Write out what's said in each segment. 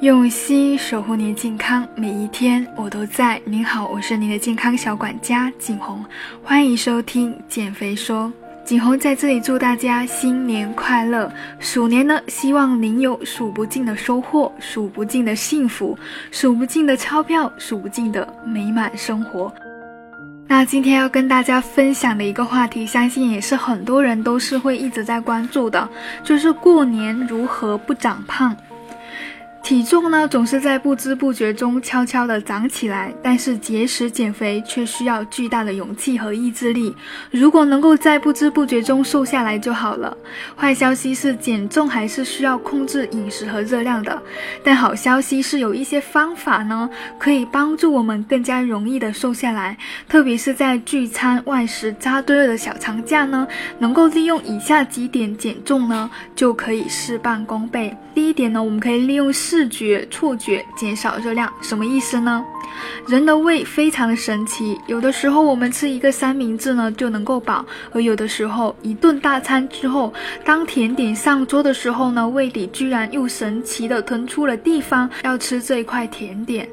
用心守护您健康，每一天我都在。您好，我是您的健康小管家景红，欢迎收听减肥说。景红在这里祝大家新年快乐，鼠年呢，希望您有数不尽的收获，数不尽的幸福，数不尽的钞票，数不尽的美满生活。那今天要跟大家分享的一个话题，相信也是很多人都是会一直在关注的，就是过年如何不长胖。体重呢，总是在不知不觉中悄悄地长起来，但是节食减肥却需要巨大的勇气和意志力。如果能够在不知不觉中瘦下来就好了。坏消息是，减重还是需要控制饮食和热量的。但好消息是，有一些方法呢，可以帮助我们更加容易的瘦下来。特别是在聚餐、外食扎堆了的小长假呢，能够利用以下几点减重呢，就可以事半功倍。第一点呢，我们可以利用视觉、触觉减少热量，什么意思呢？人的胃非常的神奇，有的时候我们吃一个三明治呢就能够饱，而有的时候一顿大餐之后，当甜点上桌的时候呢，胃里居然又神奇的腾出了地方要吃这一块甜点。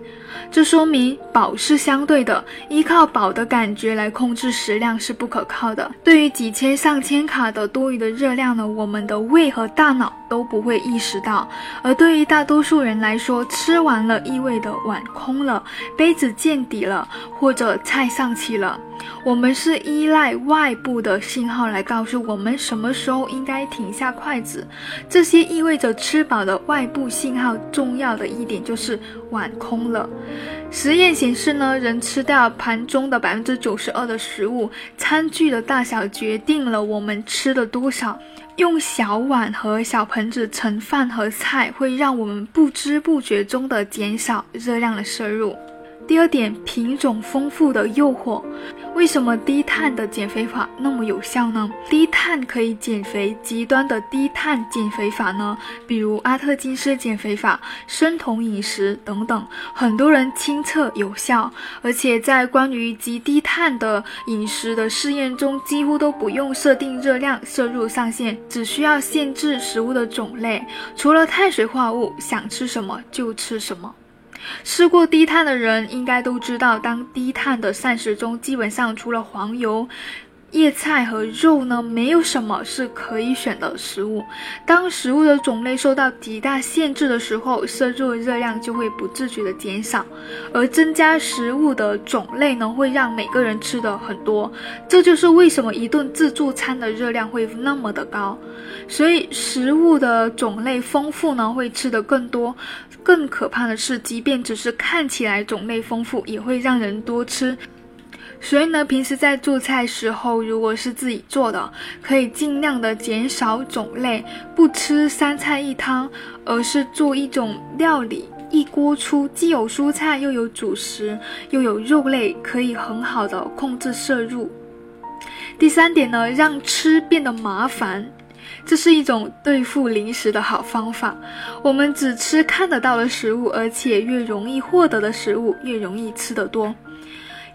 这说明饱是相对的，依靠饱的感觉来控制食量是不可靠的。对于几千上千卡的多余的热量呢，我们的胃和大脑都不会意识到。而对于大多数人来说，吃完了意味着碗空了，杯子见底了，或者菜上齐了。我们是依赖外部的信号来告诉我们什么时候应该停下筷子，这些意味着吃饱的外部信号。重要的一点就是碗空了。实验显示呢，人吃掉盘中的百分之九十二的食物，餐具的大小决定了我们吃的多少。用小碗和小盆子盛饭和菜，会让我们不知不觉中的减少热量的摄入。第二点，品种丰富的诱惑。为什么低碳的减肥法那么有效呢？低碳可以减肥，极端的低碳减肥法呢？比如阿特金斯减肥法、生酮饮食等等，很多人亲测有效。而且在关于极低碳的饮食的试验中，几乎都不用设定热量摄入上限，只需要限制食物的种类，除了碳水化物，想吃什么就吃什么。吃过低碳的人应该都知道，当低碳的膳食中，基本上除了黄油。叶菜和肉呢，没有什么是可以选的食物。当食物的种类受到极大限制的时候，摄入的热量就会不自觉的减少。而增加食物的种类呢，会让每个人吃的很多。这就是为什么一顿自助餐的热量会那么的高。所以食物的种类丰富呢，会吃的更多。更可怕的是，即便只是看起来种类丰富，也会让人多吃。所以呢，平时在做菜时候，如果是自己做的，可以尽量的减少种类，不吃三菜一汤，而是做一种料理，一锅出，既有蔬菜，又有主食，又有肉类，可以很好的控制摄入。第三点呢，让吃变得麻烦，这是一种对付零食的好方法。我们只吃看得到的食物，而且越容易获得的食物，越容易吃得多。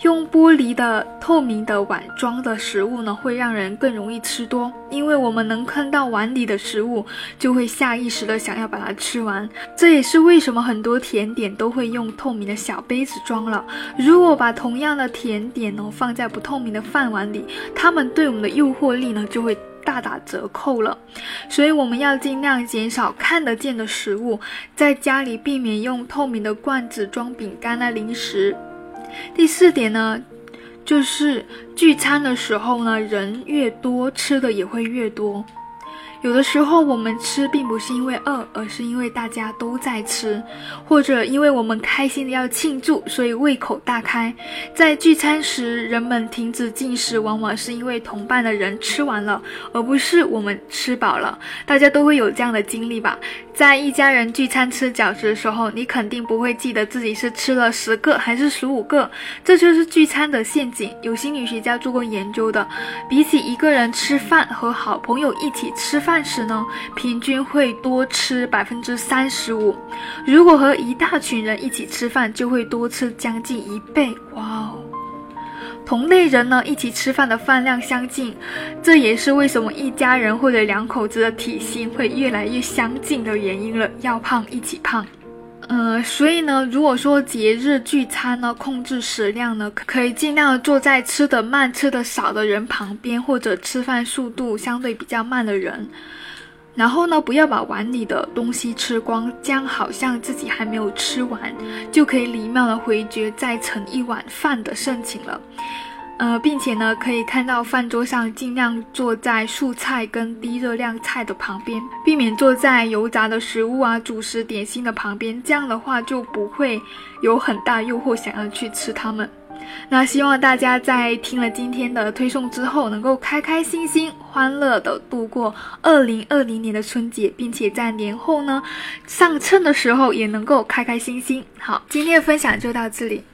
用玻璃的透明的碗装的食物呢，会让人更容易吃多，因为我们能看到碗里的食物，就会下意识的想要把它吃完。这也是为什么很多甜点都会用透明的小杯子装了。如果把同样的甜点呢放在不透明的饭碗里，它们对我们的诱惑力呢就会大打折扣了。所以我们要尽量减少看得见的食物，在家里避免用透明的罐子装饼干啊零食。第四点呢，就是聚餐的时候呢，人越多，吃的也会越多。有的时候我们吃并不是因为饿，而是因为大家都在吃，或者因为我们开心的要庆祝，所以胃口大开。在聚餐时，人们停止进食，往往是因为同伴的人吃完了，而不是我们吃饱了。大家都会有这样的经历吧？在一家人聚餐吃饺子的时候，你肯定不会记得自己是吃了十个还是十五个，这就是聚餐的陷阱。有心理学家做过研究的，比起一个人吃饭和好朋友一起吃饭。饭时呢，平均会多吃百分之三十五。如果和一大群人一起吃饭，就会多吃将近一倍。哇哦！同类人呢，一起吃饭的饭量相近，这也是为什么一家人或者两口子的体型会越来越相近的原因了。要胖一起胖。呃，所以呢，如果说节日聚餐呢，控制食量呢，可以尽量坐在吃的慢、吃的少的人旁边，或者吃饭速度相对比较慢的人。然后呢，不要把碗里的东西吃光，这样好像自己还没有吃完，就可以礼貌的回绝再盛一碗饭的盛情了。呃，并且呢，可以看到饭桌上尽量坐在素菜跟低热量菜的旁边，避免坐在油炸的食物啊、主食点心的旁边。这样的话就不会有很大诱惑想要去吃它们。那希望大家在听了今天的推送之后，能够开开心心、欢乐的度过二零二零年的春节，并且在年后呢上秤的时候也能够开开心心。好，今天的分享就到这里。